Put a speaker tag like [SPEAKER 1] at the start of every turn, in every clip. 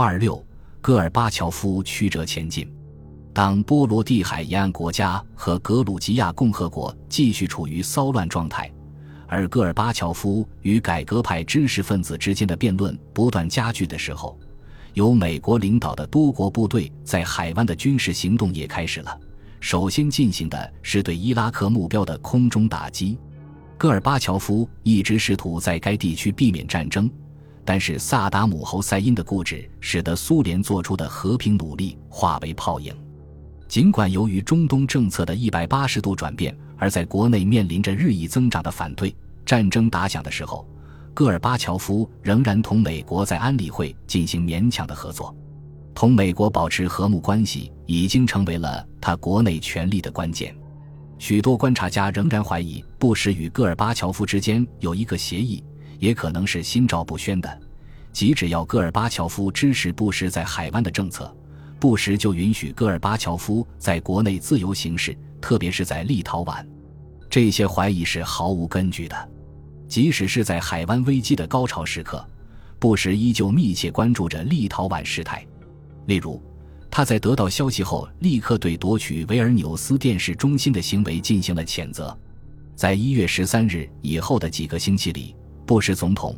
[SPEAKER 1] 二六，戈尔巴乔夫曲折前进。当波罗的海沿岸国家和格鲁吉亚共和国继续处于骚乱状态，而戈尔巴乔夫与改革派知识分子之间的辩论不断加剧的时候，由美国领导的多国部队在海湾的军事行动也开始了。首先进行的是对伊拉克目标的空中打击。戈尔巴乔夫一直试图在该地区避免战争，但是萨达姆侯赛因的固执使得苏联做出的和平努力化为泡影。尽管由于中东政策的一百八十度转变，而在国内面临着日益增长的反对，战争打响的时候，戈尔巴乔夫仍然同美国在安理会进行勉强的合作。同美国保持和睦关系已经成为了他国内权力的关键。许多观察家仍然怀疑布什与戈尔巴乔夫之间有一个协议，也可能是心照不宣的，即只要戈尔巴乔夫支持布什在海湾的政策，布什就允许戈尔巴乔夫在国内自由行事，特别是在立陶宛。这些怀疑是毫无根据的。即使是在海湾危机的高潮时刻，布什依旧密切关注着立陶宛事态。例如，他在得到消息后，立刻对夺取维尔纽斯电视中心的行为进行了谴责。在一月十三日以后的几个星期里，布什总统、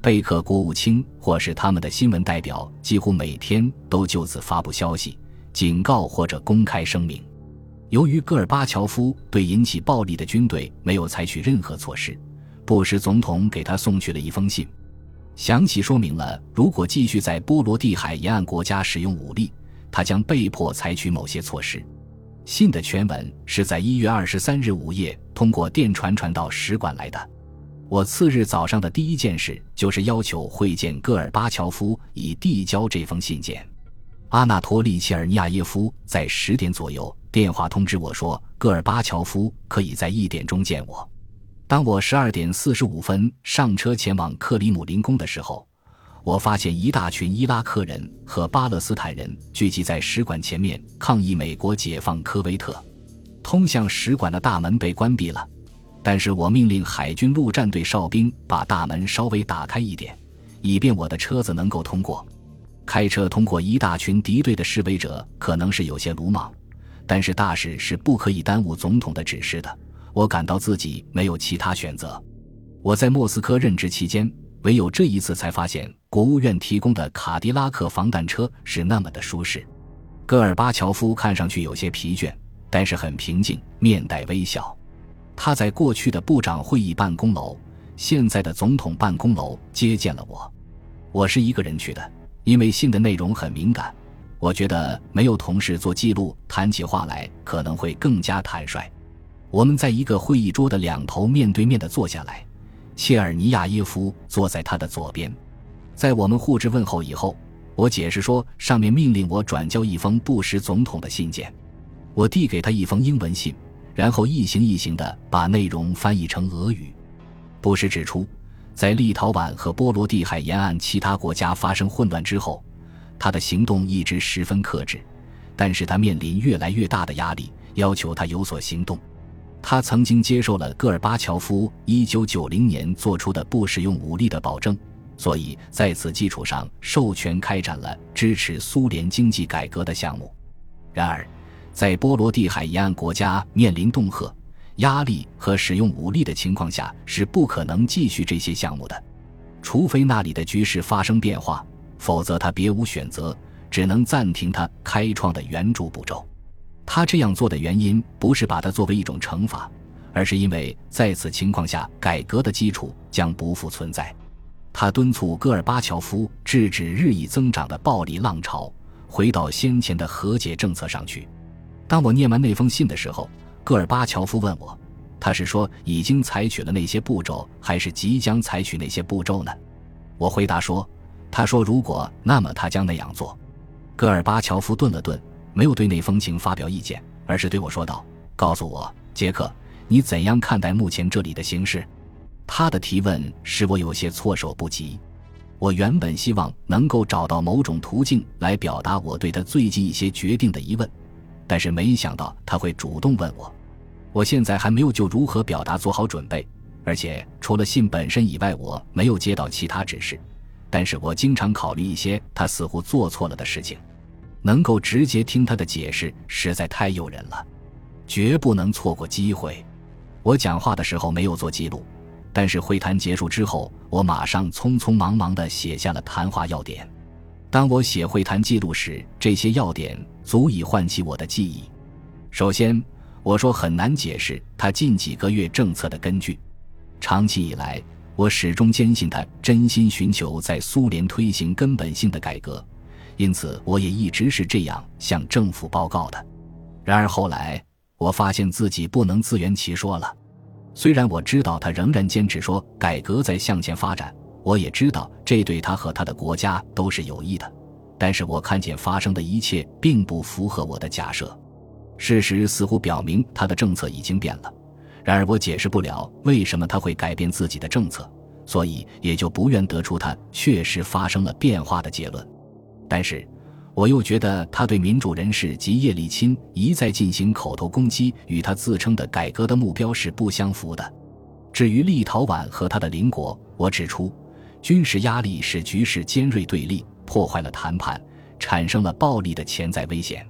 [SPEAKER 1] 贝克国务卿或是他们的新闻代表，几乎每天都就此发布消息、警告或者公开声明。由于戈尔巴乔夫对引起暴力的军队没有采取任何措施，布什总统给他送去了一封信。详细说明了，如果继续在波罗的海沿岸国家使用武力，他将被迫采取某些措施。信的全文是在一月二十三日午夜通过电传传到使馆来的。我次日早上的第一件事就是要求会见戈尔巴乔夫，以递交这封信件。阿纳托利切尔尼亚耶夫在十点左右电话通知我说，戈尔巴乔夫可以在一点钟见我。当我十二点四十五分上车前往克里姆林宫的时候，我发现一大群伊拉克人和巴勒斯坦人聚集在使馆前面抗议美国解放科威特。通向使馆的大门被关闭了，但是我命令海军陆战队哨兵把大门稍微打开一点，以便我的车子能够通过。开车通过一大群敌对的示威者可能是有些鲁莽，但是大事是不可以耽误总统的指示的。我感到自己没有其他选择。我在莫斯科任职期间，唯有这一次才发现国务院提供的卡迪拉克防弹车是那么的舒适。戈尔巴乔夫看上去有些疲倦，但是很平静，面带微笑。他在过去的部长会议办公楼，现在的总统办公楼接见了我。我是一个人去的，因为信的内容很敏感。我觉得没有同事做记录，谈起话来可能会更加坦率。我们在一个会议桌的两头面对面的坐下来，切尔尼亚耶夫坐在他的左边。在我们互致问候以后，我解释说，上面命令我转交一封布什总统的信件。我递给他一封英文信，然后一行一行的把内容翻译成俄语。布什指出，在立陶宛和波罗的海沿岸其他国家发生混乱之后，他的行动一直十分克制，但是他面临越来越大的压力，要求他有所行动。他曾经接受了戈尔巴乔夫1990年做出的不使用武力的保证，所以在此基础上授权开展了支持苏联经济改革的项目。然而，在波罗的海沿岸国家面临恫吓、压力和使用武力的情况下，是不可能继续这些项目的，除非那里的局势发生变化，否则他别无选择，只能暂停他开创的援助步骤。他这样做的原因不是把它作为一种惩罚，而是因为在此情况下，改革的基础将不复存在。他敦促戈尔巴乔夫制止日益增长的暴力浪潮，回到先前的和解政策上去。当我念完那封信的时候，戈尔巴乔夫问我：“他是说已经采取了那些步骤，还是即将采取那些步骤呢？”我回答说：“他说如果那么，他将那样做。”戈尔巴乔夫顿了顿。没有对那封信发表意见，而是对我说道：“告诉我，杰克，你怎样看待目前这里的形势？”他的提问使我有些措手不及。我原本希望能够找到某种途径来表达我对他最近一些决定的疑问，但是没想到他会主动问我。我现在还没有就如何表达做好准备，而且除了信本身以外，我没有接到其他指示。但是我经常考虑一些他似乎做错了的事情。能够直接听他的解释实在太诱人了，绝不能错过机会。我讲话的时候没有做记录，但是会谈结束之后，我马上匆匆忙忙地写下了谈话要点。当我写会谈记录时，这些要点足以唤起我的记忆。首先，我说很难解释他近几个月政策的根据。长期以来，我始终坚信他真心寻求在苏联推行根本性的改革。因此，我也一直是这样向政府报告的。然而后来，我发现自己不能自圆其说了。虽然我知道他仍然坚持说改革在向前发展，我也知道这对他和他的国家都是有益的，但是我看见发生的一切并不符合我的假设。事实似乎表明他的政策已经变了。然而我解释不了为什么他会改变自己的政策，所以也就不愿得出他确实发生了变化的结论。但是，我又觉得他对民主人士及叶利钦一再进行口头攻击，与他自称的改革的目标是不相符的。至于立陶宛和他的邻国，我指出，军事压力使局势尖锐对立，破坏了谈判，产生了暴力的潜在危险。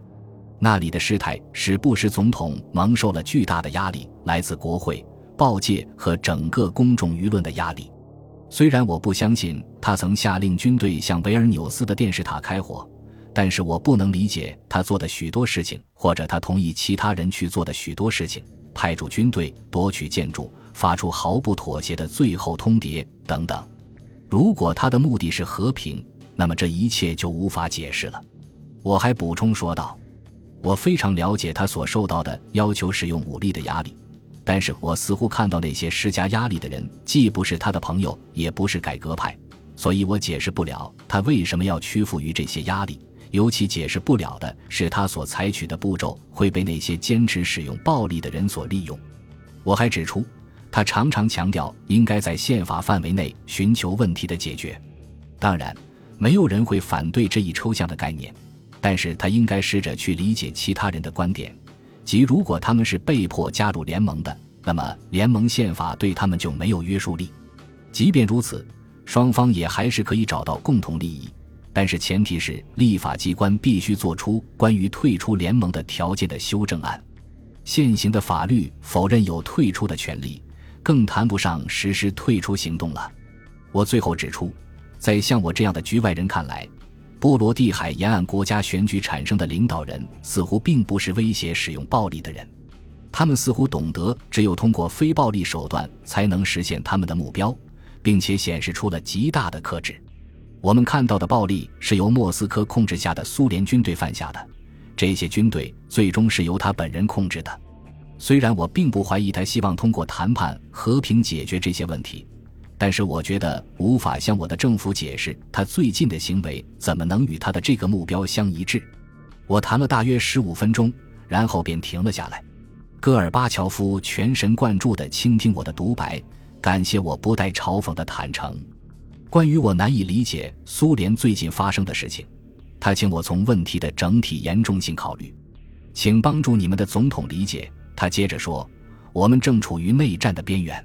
[SPEAKER 1] 那里的失态使布什总统蒙受了巨大的压力，来自国会、报界和整个公众舆论的压力。虽然我不相信他曾下令军队向维尔纽斯的电视塔开火，但是我不能理解他做的许多事情，或者他同意其他人去做的许多事情，派驻军队、夺取建筑、发出毫不妥协的最后通牒等等。如果他的目的是和平，那么这一切就无法解释了。我还补充说道：“我非常了解他所受到的要求使用武力的压力。”但是我似乎看到那些施加压力的人，既不是他的朋友，也不是改革派，所以我解释不了他为什么要屈服于这些压力。尤其解释不了的是，他所采取的步骤会被那些坚持使用暴力的人所利用。我还指出，他常常强调应该在宪法范围内寻求问题的解决。当然，没有人会反对这一抽象的概念，但是他应该试着去理解其他人的观点。即如果他们是被迫加入联盟的，那么联盟宪法对他们就没有约束力。即便如此，双方也还是可以找到共同利益，但是前提是立法机关必须做出关于退出联盟的条件的修正案。现行的法律否认有退出的权利，更谈不上实施退出行动了。我最后指出，在像我这样的局外人看来。波罗的海沿岸国家选举产生的领导人似乎并不是威胁使用暴力的人，他们似乎懂得只有通过非暴力手段才能实现他们的目标，并且显示出了极大的克制。我们看到的暴力是由莫斯科控制下的苏联军队犯下的，这些军队最终是由他本人控制的。虽然我并不怀疑他希望通过谈判和平解决这些问题。但是我觉得无法向我的政府解释他最近的行为怎么能与他的这个目标相一致。我谈了大约十五分钟，然后便停了下来。戈尔巴乔夫全神贯注地倾听我的独白，感谢我不带嘲讽的坦诚。关于我难以理解苏联最近发生的事情，他请我从问题的整体严重性考虑，请帮助你们的总统理解。他接着说：“我们正处于内战的边缘，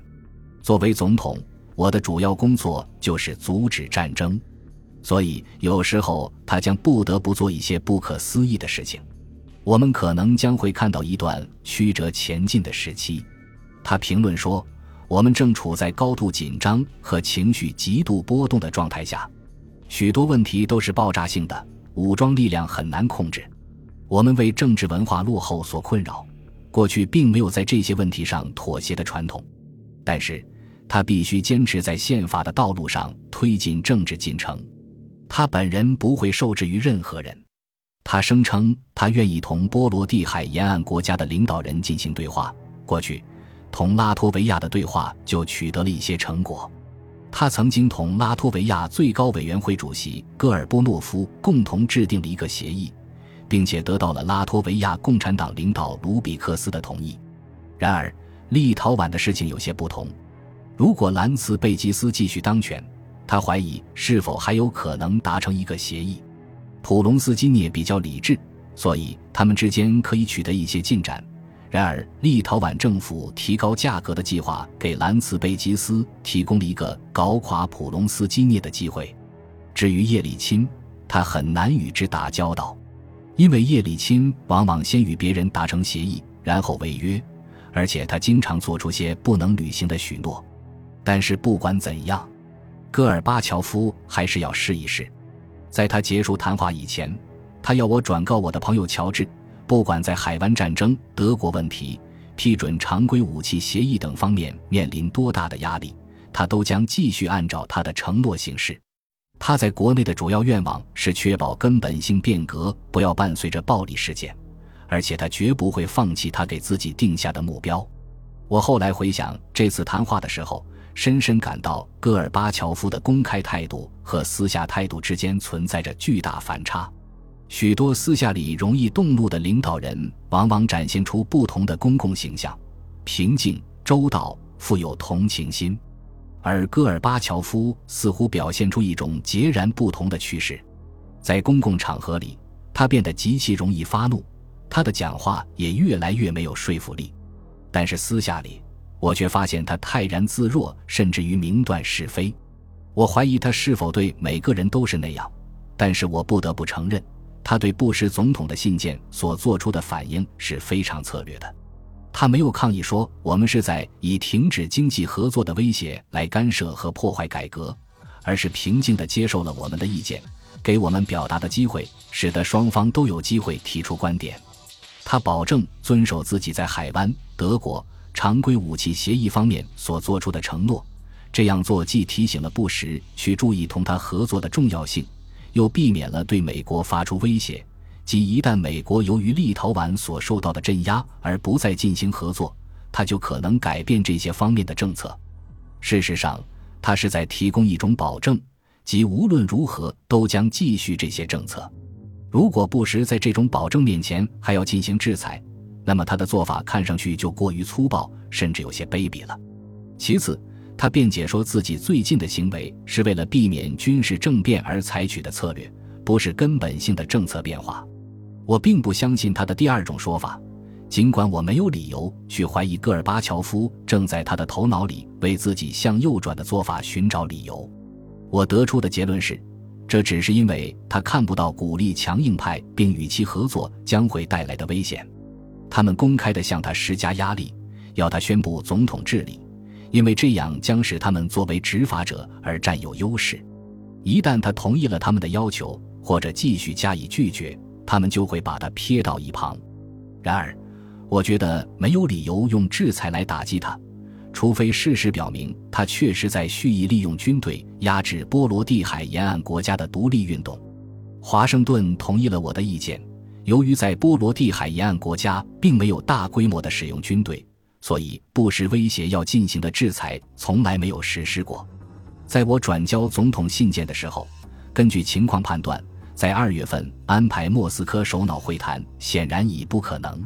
[SPEAKER 1] 作为总统。”我的主要工作就是阻止战争，所以有时候他将不得不做一些不可思议的事情。我们可能将会看到一段曲折前进的时期。他评论说：“我们正处在高度紧张和情绪极度波动的状态下，许多问题都是爆炸性的，武装力量很难控制。我们为政治文化落后所困扰，过去并没有在这些问题上妥协的传统，但是。”他必须坚持在宪法的道路上推进政治进程，他本人不会受制于任何人。他声称他愿意同波罗的海沿岸国家的领导人进行对话。过去，同拉脱维亚的对话就取得了一些成果。他曾经同拉脱维亚最高委员会主席戈尔波诺夫共同制定了一个协议，并且得到了拉脱维亚共产党领导卢比克斯的同意。然而，立陶宛的事情有些不同。如果兰茨贝吉斯继续当权，他怀疑是否还有可能达成一个协议。普隆斯基涅比较理智，所以他们之间可以取得一些进展。然而，立陶宛政府提高价格的计划给兰茨贝吉斯提供了一个搞垮普隆斯基涅的机会。至于叶利钦，他很难与之打交道，因为叶利钦往往先与别人达成协议，然后违约，而且他经常做出些不能履行的许诺。但是不管怎样，戈尔巴乔夫还是要试一试。在他结束谈话以前，他要我转告我的朋友乔治，不管在海湾战争、德国问题、批准常规武器协议等方面面临多大的压力，他都将继续按照他的承诺行事。他在国内的主要愿望是确保根本性变革不要伴随着暴力事件，而且他绝不会放弃他给自己定下的目标。我后来回想这次谈话的时候，深深感到戈尔巴乔夫的公开态度和私下态度之间存在着巨大反差。许多私下里容易动怒的领导人，往往展现出不同的公共形象：平静、周到、富有同情心。而戈尔巴乔夫似乎表现出一种截然不同的趋势，在公共场合里，他变得极其容易发怒，他的讲话也越来越没有说服力。但是私下里，我却发现他泰然自若，甚至于明断是非。我怀疑他是否对每个人都是那样，但是我不得不承认，他对布什总统的信件所做出的反应是非常策略的。他没有抗议说我们是在以停止经济合作的威胁来干涉和破坏改革，而是平静地接受了我们的意见，给我们表达的机会，使得双方都有机会提出观点。他保证遵守自己在海湾、德国常规武器协议方面所做出的承诺。这样做既提醒了布什去注意同他合作的重要性，又避免了对美国发出威胁。即一旦美国由于立陶宛所受到的镇压而不再进行合作，他就可能改变这些方面的政策。事实上，他是在提供一种保证，即无论如何都将继续这些政策。如果布什在这种保证面前还要进行制裁，那么他的做法看上去就过于粗暴，甚至有些卑鄙了。其次，他辩解说自己最近的行为是为了避免军事政变而采取的策略，不是根本性的政策变化。我并不相信他的第二种说法，尽管我没有理由去怀疑戈尔巴乔夫正在他的头脑里为自己向右转的做法寻找理由。我得出的结论是，这只是因为他看不到鼓励强硬派并与其合作将会带来的危险。他们公开地向他施加压力，要他宣布总统治理，因为这样将使他们作为执法者而占有优势。一旦他同意了他们的要求，或者继续加以拒绝。他们就会把他撇到一旁。然而，我觉得没有理由用制裁来打击他，除非事实表明他确实在蓄意利用军队压制波罗的海沿岸国家的独立运动。华盛顿同意了我的意见。由于在波罗的海沿岸国家并没有大规模的使用军队，所以布什威胁要进行的制裁从来没有实施过。在我转交总统信件的时候，根据情况判断。在二月份安排莫斯科首脑会谈显然已不可能，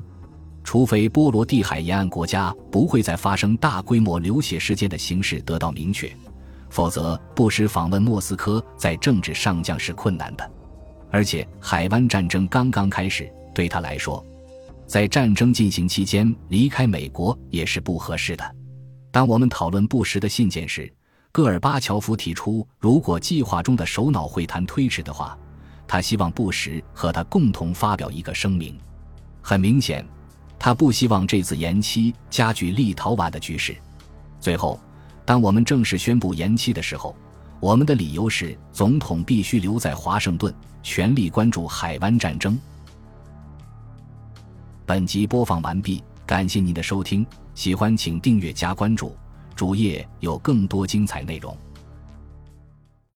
[SPEAKER 1] 除非波罗的海沿岸国家不会再发生大规模流血事件的形势得到明确，否则不时访问莫斯科在政治上将是困难的。而且海湾战争刚刚开始，对他来说，在战争进行期间离开美国也是不合适的。当我们讨论布什的信件时，戈尔巴乔夫提出，如果计划中的首脑会谈推迟的话。他希望布什和他共同发表一个声明。很明显，他不希望这次延期加剧立陶宛的局势。最后，当我们正式宣布延期的时候，我们的理由是总统必须留在华盛顿，全力关注海湾战争。本集播放完毕，感谢您的收听，喜欢请订阅加关注，主页有更多精彩内容。